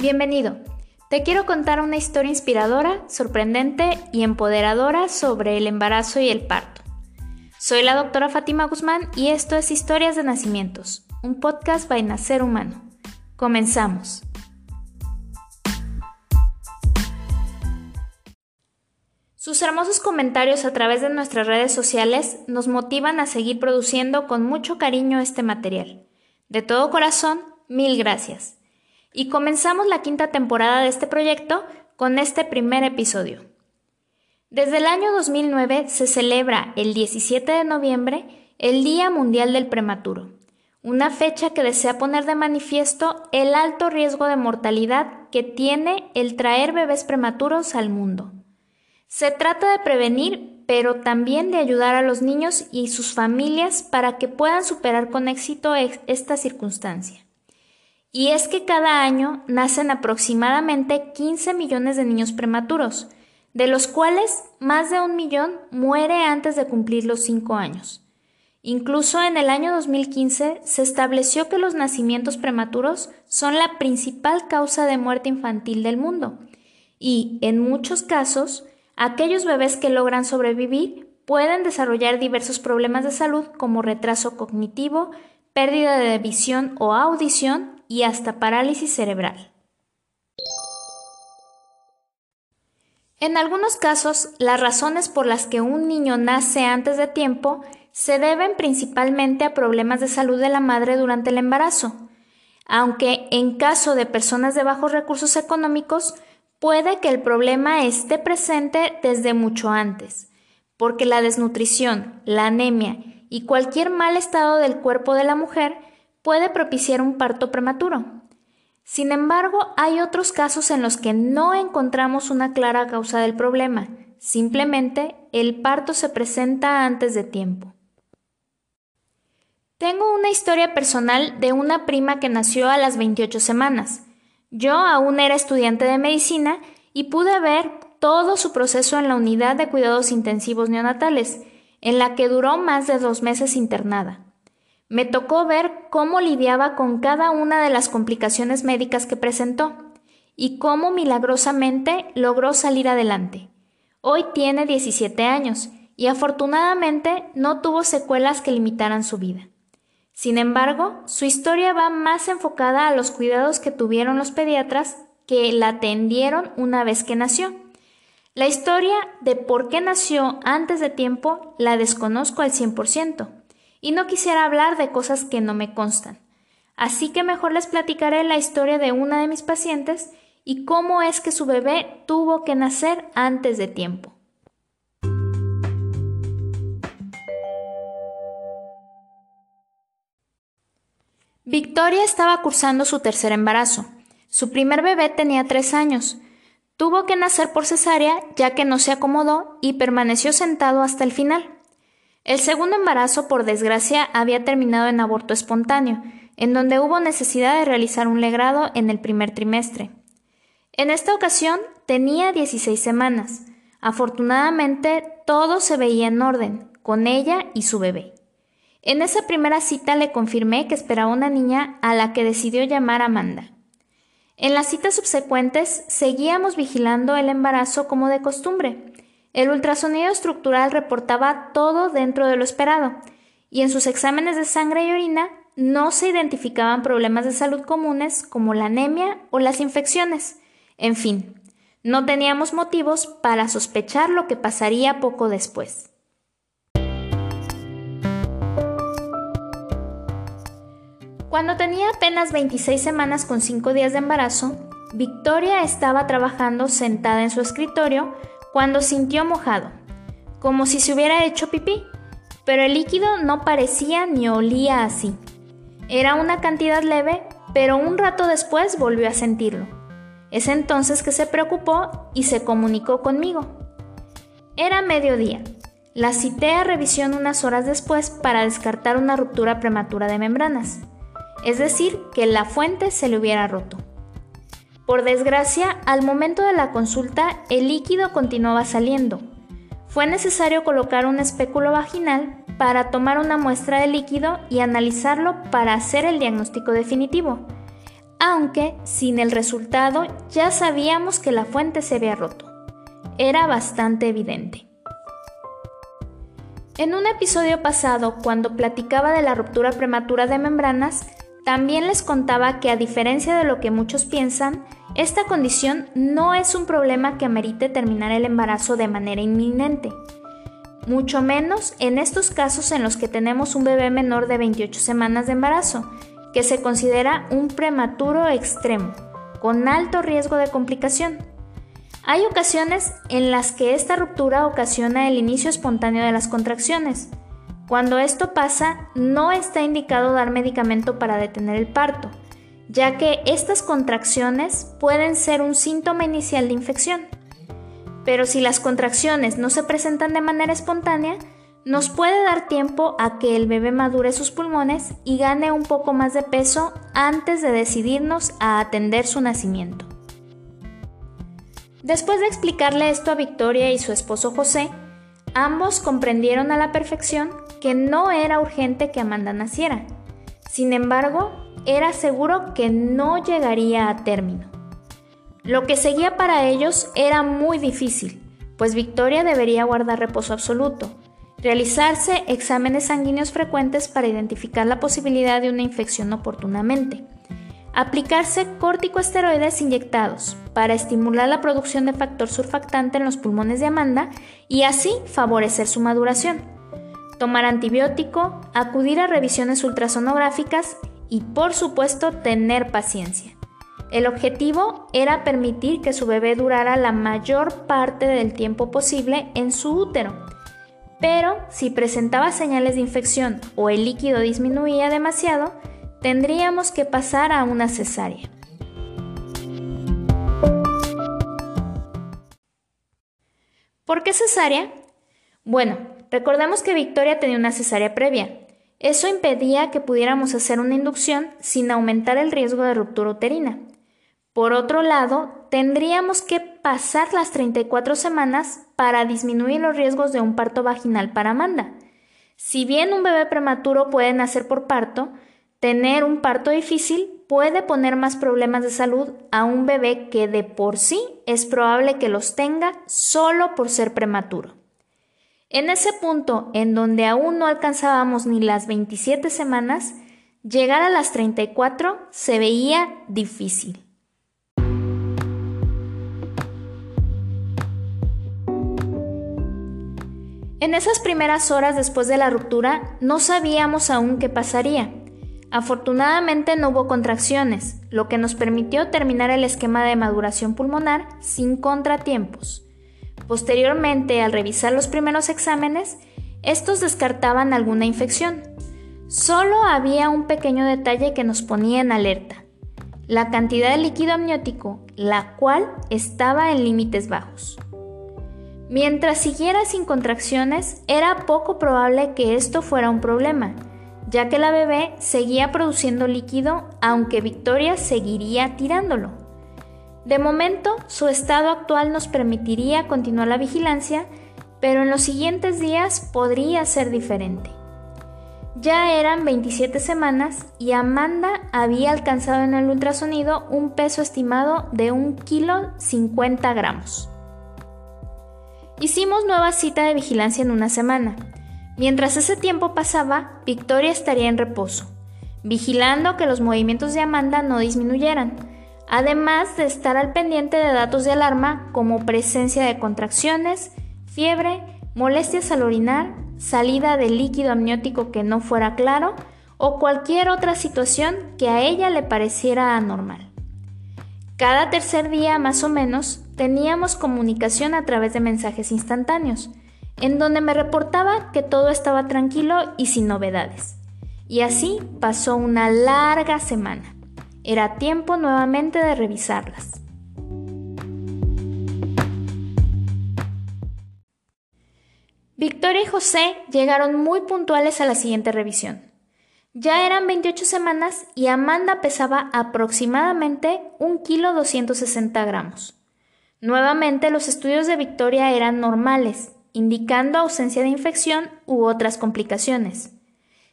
Bienvenido. Te quiero contar una historia inspiradora, sorprendente y empoderadora sobre el embarazo y el parto. Soy la doctora Fátima Guzmán y esto es Historias de Nacimientos, un podcast by Nacer Humano. Comenzamos. Sus hermosos comentarios a través de nuestras redes sociales nos motivan a seguir produciendo con mucho cariño este material. De todo corazón, mil gracias y comenzamos la quinta temporada de este proyecto con este primer episodio. Desde el año 2009 se celebra el 17 de noviembre el Día Mundial del Prematuro, una fecha que desea poner de manifiesto el alto riesgo de mortalidad que tiene el traer bebés prematuros al mundo. Se trata de prevenir, pero también de ayudar a los niños y sus familias para que puedan superar con éxito esta circunstancia. Y es que cada año nacen aproximadamente 15 millones de niños prematuros, de los cuales más de un millón muere antes de cumplir los 5 años. Incluso en el año 2015 se estableció que los nacimientos prematuros son la principal causa de muerte infantil del mundo y, en muchos casos, aquellos bebés que logran sobrevivir pueden desarrollar diversos problemas de salud como retraso cognitivo, pérdida de visión o audición y hasta parálisis cerebral. En algunos casos, las razones por las que un niño nace antes de tiempo se deben principalmente a problemas de salud de la madre durante el embarazo, aunque en caso de personas de bajos recursos económicos puede que el problema esté presente desde mucho antes, porque la desnutrición, la anemia y cualquier mal estado del cuerpo de la mujer puede propiciar un parto prematuro. Sin embargo, hay otros casos en los que no encontramos una clara causa del problema, simplemente el parto se presenta antes de tiempo. Tengo una historia personal de una prima que nació a las 28 semanas. Yo aún era estudiante de medicina y pude ver todo su proceso en la unidad de cuidados intensivos neonatales, en la que duró más de dos meses internada. Me tocó ver cómo lidiaba con cada una de las complicaciones médicas que presentó y cómo milagrosamente logró salir adelante. Hoy tiene 17 años y afortunadamente no tuvo secuelas que limitaran su vida. Sin embargo, su historia va más enfocada a los cuidados que tuvieron los pediatras que la atendieron una vez que nació. La historia de por qué nació antes de tiempo la desconozco al 100% y no quisiera hablar de cosas que no me constan. Así que mejor les platicaré la historia de una de mis pacientes y cómo es que su bebé tuvo que nacer antes de tiempo. Victoria estaba cursando su tercer embarazo. Su primer bebé tenía tres años. Tuvo que nacer por cesárea ya que no se acomodó y permaneció sentado hasta el final. El segundo embarazo, por desgracia, había terminado en aborto espontáneo, en donde hubo necesidad de realizar un legrado en el primer trimestre. En esta ocasión tenía 16 semanas. Afortunadamente, todo se veía en orden, con ella y su bebé. En esa primera cita le confirmé que esperaba una niña a la que decidió llamar Amanda. En las citas subsecuentes seguíamos vigilando el embarazo como de costumbre, el ultrasonido estructural reportaba todo dentro de lo esperado, y en sus exámenes de sangre y orina no se identificaban problemas de salud comunes como la anemia o las infecciones. En fin, no teníamos motivos para sospechar lo que pasaría poco después. Cuando tenía apenas 26 semanas con 5 días de embarazo, Victoria estaba trabajando sentada en su escritorio cuando sintió mojado, como si se hubiera hecho pipí, pero el líquido no parecía ni olía así. Era una cantidad leve, pero un rato después volvió a sentirlo. Es entonces que se preocupó y se comunicó conmigo. Era mediodía. La cité a revisión unas horas después para descartar una ruptura prematura de membranas, es decir, que la fuente se le hubiera roto. Por desgracia, al momento de la consulta, el líquido continuaba saliendo. Fue necesario colocar un espéculo vaginal para tomar una muestra de líquido y analizarlo para hacer el diagnóstico definitivo. aunque sin el resultado ya sabíamos que la fuente se había roto. Era bastante evidente. En un episodio pasado, cuando platicaba de la ruptura prematura de membranas, también les contaba que a diferencia de lo que muchos piensan, esta condición no es un problema que amerite terminar el embarazo de manera inminente, mucho menos en estos casos en los que tenemos un bebé menor de 28 semanas de embarazo, que se considera un prematuro extremo, con alto riesgo de complicación. Hay ocasiones en las que esta ruptura ocasiona el inicio espontáneo de las contracciones. Cuando esto pasa, no está indicado dar medicamento para detener el parto, ya que estas contracciones pueden ser un síntoma inicial de infección. Pero si las contracciones no se presentan de manera espontánea, nos puede dar tiempo a que el bebé madure sus pulmones y gane un poco más de peso antes de decidirnos a atender su nacimiento. Después de explicarle esto a Victoria y su esposo José, ambos comprendieron a la perfección que no era urgente que Amanda naciera. Sin embargo, era seguro que no llegaría a término. Lo que seguía para ellos era muy difícil, pues Victoria debería guardar reposo absoluto, realizarse exámenes sanguíneos frecuentes para identificar la posibilidad de una infección oportunamente, aplicarse corticosteroides inyectados para estimular la producción de factor surfactante en los pulmones de Amanda y así favorecer su maduración, tomar antibiótico, acudir a revisiones ultrasonográficas y por supuesto tener paciencia. El objetivo era permitir que su bebé durara la mayor parte del tiempo posible en su útero. Pero si presentaba señales de infección o el líquido disminuía demasiado, tendríamos que pasar a una cesárea. ¿Por qué cesárea? Bueno, recordemos que Victoria tenía una cesárea previa. Eso impedía que pudiéramos hacer una inducción sin aumentar el riesgo de ruptura uterina. Por otro lado, tendríamos que pasar las 34 semanas para disminuir los riesgos de un parto vaginal para Amanda. Si bien un bebé prematuro puede nacer por parto, tener un parto difícil puede poner más problemas de salud a un bebé que de por sí es probable que los tenga solo por ser prematuro. En ese punto en donde aún no alcanzábamos ni las 27 semanas, llegar a las 34 se veía difícil. En esas primeras horas después de la ruptura no sabíamos aún qué pasaría. Afortunadamente no hubo contracciones, lo que nos permitió terminar el esquema de maduración pulmonar sin contratiempos. Posteriormente, al revisar los primeros exámenes, estos descartaban alguna infección. Solo había un pequeño detalle que nos ponía en alerta, la cantidad de líquido amniótico, la cual estaba en límites bajos. Mientras siguiera sin contracciones, era poco probable que esto fuera un problema, ya que la bebé seguía produciendo líquido aunque Victoria seguiría tirándolo. De momento, su estado actual nos permitiría continuar la vigilancia, pero en los siguientes días podría ser diferente. Ya eran 27 semanas y Amanda había alcanzado en el ultrasonido un peso estimado de 1 kilo 50 gramos. Hicimos nueva cita de vigilancia en una semana. Mientras ese tiempo pasaba, Victoria estaría en reposo, vigilando que los movimientos de Amanda no disminuyeran, además de estar al pendiente de datos de alarma como presencia de contracciones, fiebre, molestias al orinar, salida de líquido amniótico que no fuera claro o cualquier otra situación que a ella le pareciera anormal. Cada tercer día más o menos teníamos comunicación a través de mensajes instantáneos, en donde me reportaba que todo estaba tranquilo y sin novedades. Y así pasó una larga semana. Era tiempo nuevamente de revisarlas. Victoria y José llegaron muy puntuales a la siguiente revisión. Ya eran 28 semanas y Amanda pesaba aproximadamente 1 kilo 260 gramos. Nuevamente los estudios de Victoria eran normales, indicando ausencia de infección u otras complicaciones.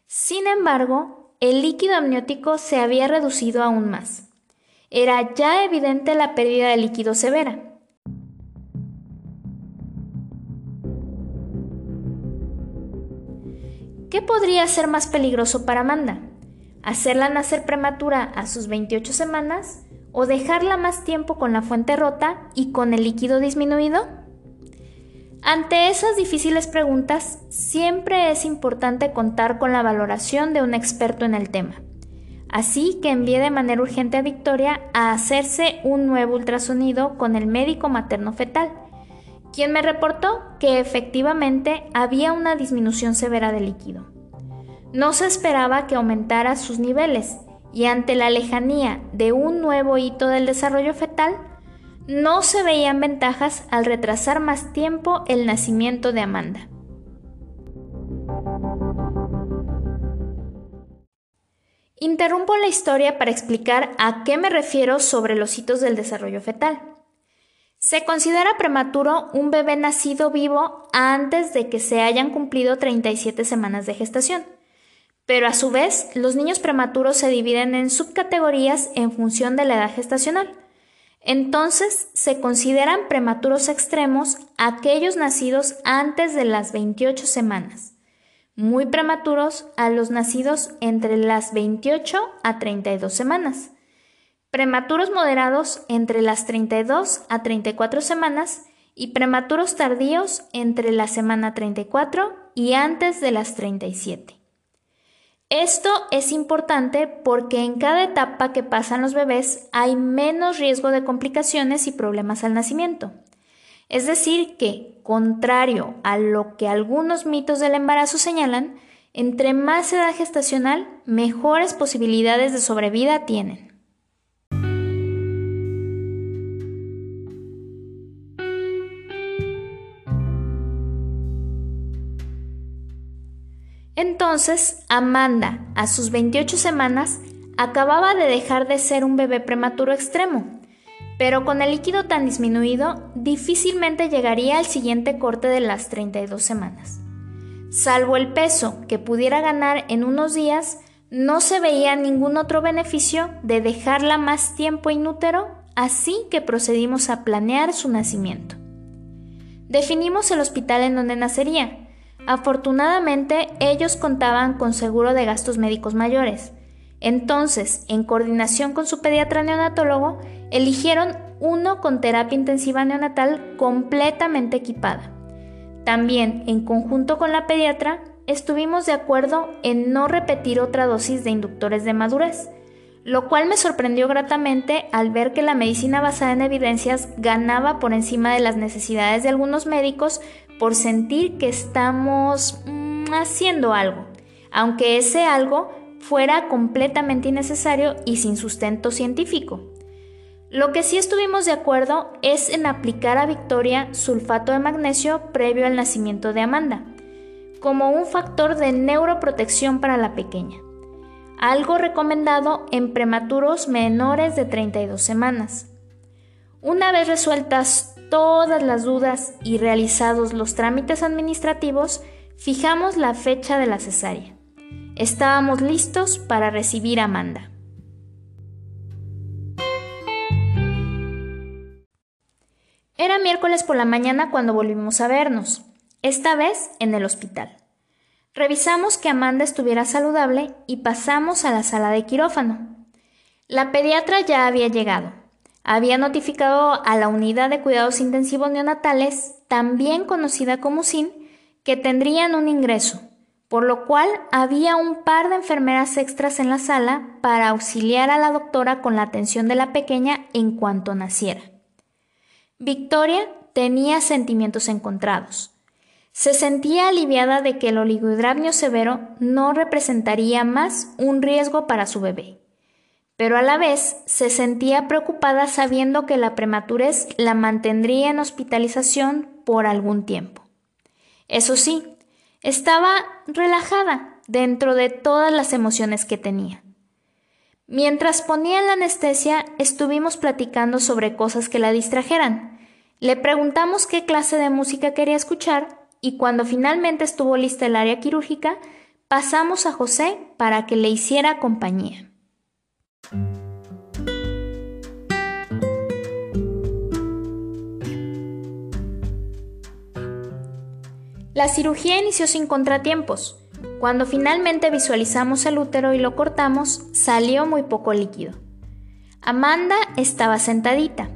Sin embargo, el líquido amniótico se había reducido aún más. era ya evidente la pérdida de líquido severa. ¿Qué podría ser más peligroso para Amanda? ¿Hacerla nacer prematura a sus 28 semanas o dejarla más tiempo con la fuente rota y con el líquido disminuido? Ante esas difíciles preguntas, siempre es importante contar con la valoración de un experto en el tema. Así que envié de manera urgente a Victoria a hacerse un nuevo ultrasonido con el médico materno fetal, quien me reportó que efectivamente había una disminución severa de líquido. No se esperaba que aumentara sus niveles y ante la lejanía de un nuevo hito del desarrollo fetal, no se veían ventajas al retrasar más tiempo el nacimiento de Amanda. Interrumpo la historia para explicar a qué me refiero sobre los hitos del desarrollo fetal. Se considera prematuro un bebé nacido vivo antes de que se hayan cumplido 37 semanas de gestación. Pero a su vez, los niños prematuros se dividen en subcategorías en función de la edad gestacional. Entonces, se consideran prematuros extremos aquellos nacidos antes de las 28 semanas, muy prematuros a los nacidos entre las 28 a 32 semanas prematuros moderados entre las 32 a 34 semanas y prematuros tardíos entre la semana 34 y antes de las 37. Esto es importante porque en cada etapa que pasan los bebés hay menos riesgo de complicaciones y problemas al nacimiento. Es decir, que, contrario a lo que algunos mitos del embarazo señalan, entre más edad gestacional, mejores posibilidades de sobrevida tienen. Entonces, Amanda, a sus 28 semanas, acababa de dejar de ser un bebé prematuro extremo, pero con el líquido tan disminuido, difícilmente llegaría al siguiente corte de las 32 semanas. Salvo el peso que pudiera ganar en unos días, no se veía ningún otro beneficio de dejarla más tiempo inútero, así que procedimos a planear su nacimiento. Definimos el hospital en donde nacería, Afortunadamente, ellos contaban con seguro de gastos médicos mayores. Entonces, en coordinación con su pediatra neonatólogo, eligieron uno con terapia intensiva neonatal completamente equipada. También, en conjunto con la pediatra, estuvimos de acuerdo en no repetir otra dosis de inductores de madurez, lo cual me sorprendió gratamente al ver que la medicina basada en evidencias ganaba por encima de las necesidades de algunos médicos por sentir que estamos mm, haciendo algo, aunque ese algo fuera completamente innecesario y sin sustento científico. Lo que sí estuvimos de acuerdo es en aplicar a Victoria sulfato de magnesio previo al nacimiento de Amanda, como un factor de neuroprotección para la pequeña, algo recomendado en prematuros menores de 32 semanas. Una vez resueltas todas las dudas y realizados los trámites administrativos, fijamos la fecha de la cesárea. Estábamos listos para recibir a Amanda. Era miércoles por la mañana cuando volvimos a vernos, esta vez en el hospital. Revisamos que Amanda estuviera saludable y pasamos a la sala de quirófano. La pediatra ya había llegado había notificado a la unidad de cuidados intensivos neonatales, también conocida como SIN, que tendrían un ingreso, por lo cual había un par de enfermeras extras en la sala para auxiliar a la doctora con la atención de la pequeña en cuanto naciera. Victoria tenía sentimientos encontrados. Se sentía aliviada de que el oligohidramnio severo no representaría más un riesgo para su bebé pero a la vez se sentía preocupada sabiendo que la prematurez la mantendría en hospitalización por algún tiempo. Eso sí, estaba relajada dentro de todas las emociones que tenía. Mientras ponía la anestesia, estuvimos platicando sobre cosas que la distrajeran. Le preguntamos qué clase de música quería escuchar y cuando finalmente estuvo lista el área quirúrgica, pasamos a José para que le hiciera compañía. La cirugía inició sin contratiempos. Cuando finalmente visualizamos el útero y lo cortamos, salió muy poco líquido. Amanda estaba sentadita,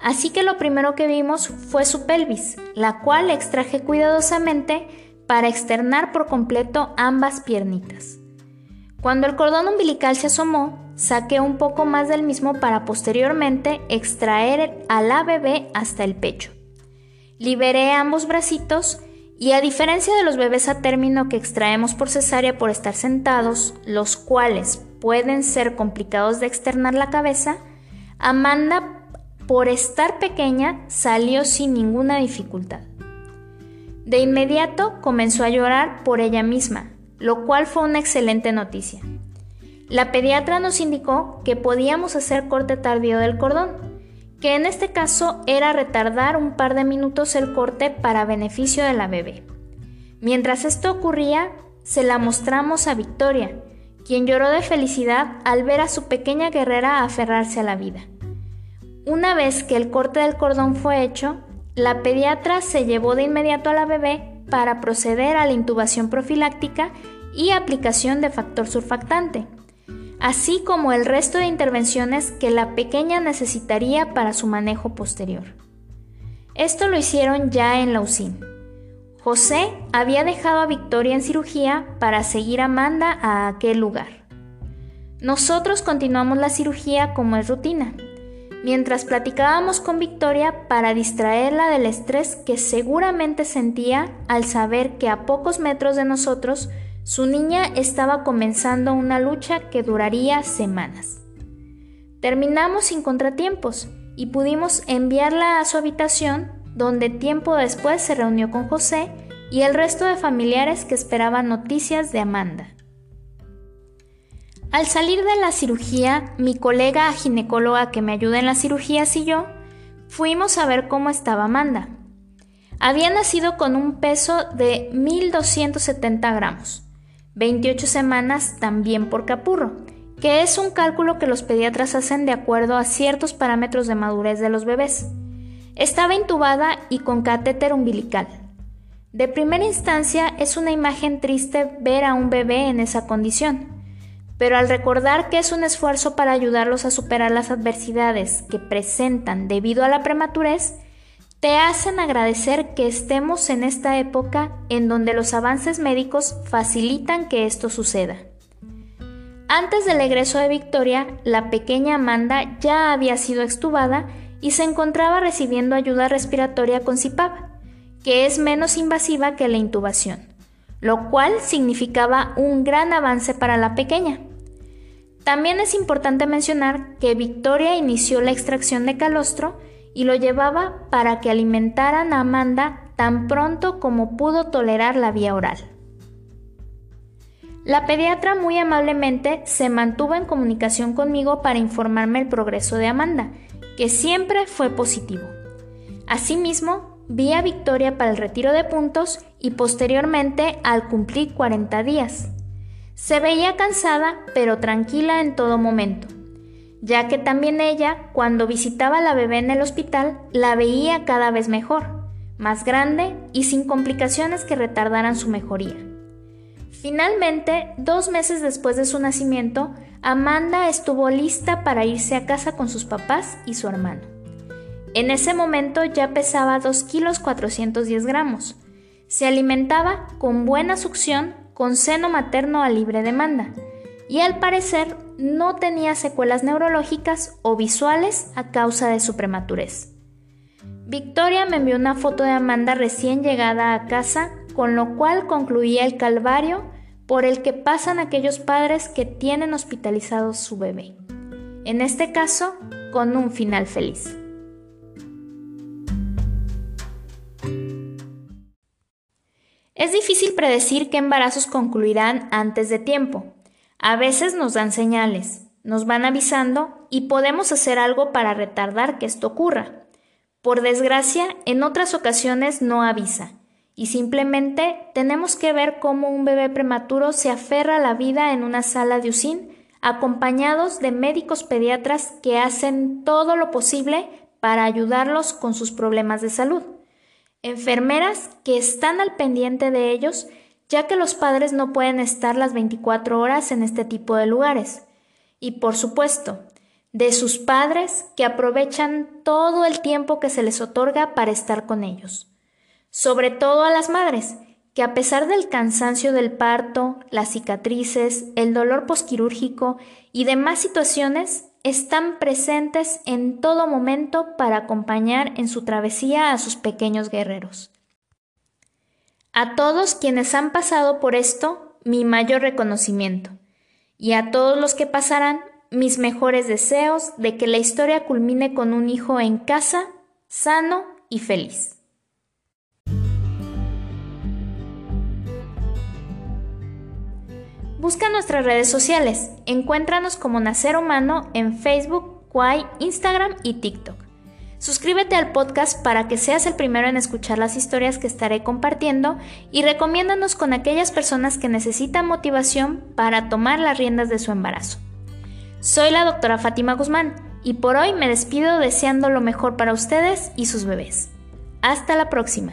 así que lo primero que vimos fue su pelvis, la cual extraje cuidadosamente para externar por completo ambas piernitas. Cuando el cordón umbilical se asomó, saqué un poco más del mismo para posteriormente extraer a la bebé hasta el pecho. Liberé ambos bracitos y a diferencia de los bebés a término que extraemos por cesárea por estar sentados, los cuales pueden ser complicados de externar la cabeza, Amanda, por estar pequeña, salió sin ninguna dificultad. De inmediato comenzó a llorar por ella misma, lo cual fue una excelente noticia. La pediatra nos indicó que podíamos hacer corte tardío del cordón, que en este caso era retardar un par de minutos el corte para beneficio de la bebé. Mientras esto ocurría, se la mostramos a Victoria, quien lloró de felicidad al ver a su pequeña guerrera aferrarse a la vida. Una vez que el corte del cordón fue hecho, la pediatra se llevó de inmediato a la bebé para proceder a la intubación profiláctica y aplicación de factor surfactante, así como el resto de intervenciones que la pequeña necesitaría para su manejo posterior. Esto lo hicieron ya en la UCIN. José había dejado a Victoria en cirugía para seguir a Amanda a aquel lugar. Nosotros continuamos la cirugía como es rutina, mientras platicábamos con Victoria para distraerla del estrés que seguramente sentía al saber que a pocos metros de nosotros su niña estaba comenzando una lucha que duraría semanas. Terminamos sin contratiempos y pudimos enviarla a su habitación donde tiempo después se reunió con José y el resto de familiares que esperaban noticias de Amanda. Al salir de la cirugía, mi colega ginecóloga que me ayuda en las cirugías y yo fuimos a ver cómo estaba Amanda. Había nacido con un peso de 1270 gramos, 28 semanas también por capurro, que es un cálculo que los pediatras hacen de acuerdo a ciertos parámetros de madurez de los bebés. Estaba intubada y con catéter umbilical. De primera instancia es una imagen triste ver a un bebé en esa condición pero al recordar que es un esfuerzo para ayudarlos a superar las adversidades que presentan debido a la prematurez, te hacen agradecer que estemos en esta época en donde los avances médicos facilitan que esto suceda. Antes del egreso de Victoria, la pequeña Amanda ya había sido extubada y se encontraba recibiendo ayuda respiratoria con CIPAP, que es menos invasiva que la intubación, lo cual significaba un gran avance para la pequeña. También es importante mencionar que Victoria inició la extracción de calostro y lo llevaba para que alimentaran a Amanda tan pronto como pudo tolerar la vía oral. La pediatra muy amablemente se mantuvo en comunicación conmigo para informarme el progreso de Amanda, que siempre fue positivo. Asimismo, vi a Victoria para el retiro de puntos y posteriormente al cumplir 40 días. Se veía cansada, pero tranquila en todo momento, ya que también ella, cuando visitaba a la bebé en el hospital, la veía cada vez mejor, más grande y sin complicaciones que retardaran su mejoría. Finalmente, dos meses después de su nacimiento, Amanda estuvo lista para irse a casa con sus papás y su hermano. En ese momento ya pesaba 2 kilos 410 gramos. Se alimentaba con buena succión con seno materno a libre demanda y al parecer no tenía secuelas neurológicas o visuales a causa de su prematurez. Victoria me envió una foto de Amanda recién llegada a casa, con lo cual concluía el calvario por el que pasan aquellos padres que tienen hospitalizado su bebé. En este caso, con un final feliz. Es difícil predecir qué embarazos concluirán antes de tiempo. A veces nos dan señales, nos van avisando y podemos hacer algo para retardar que esto ocurra. Por desgracia, en otras ocasiones no avisa y simplemente tenemos que ver cómo un bebé prematuro se aferra a la vida en una sala de USIN acompañados de médicos pediatras que hacen todo lo posible para ayudarlos con sus problemas de salud. enfermeras que están al pendiente de ellos, ya que los padres no pueden estar las 24 horas en este tipo de lugares. Y por supuesto, de sus padres que aprovechan todo el tiempo que se les otorga para estar con ellos. Sobre todo a las madres, que a pesar del cansancio del parto, las cicatrices, el dolor posquirúrgico y demás situaciones, están presentes en todo momento para acompañar en su travesía a sus pequeños guerreros. A todos quienes han pasado por esto, mi mayor reconocimiento, y a todos los que pasarán, mis mejores deseos de que la historia culmine con un hijo en casa, sano y feliz. Busca nuestras redes sociales. Encuéntranos como Nacer Humano en Facebook, Quai, Instagram y TikTok. Suscríbete al podcast para que seas el primero en escuchar las historias que estaré compartiendo y recomiéndanos con aquellas personas que necesitan motivación para tomar las riendas de su embarazo. Soy la doctora Fátima Guzmán y por hoy me despido deseando lo mejor para ustedes y sus bebés. Hasta la próxima.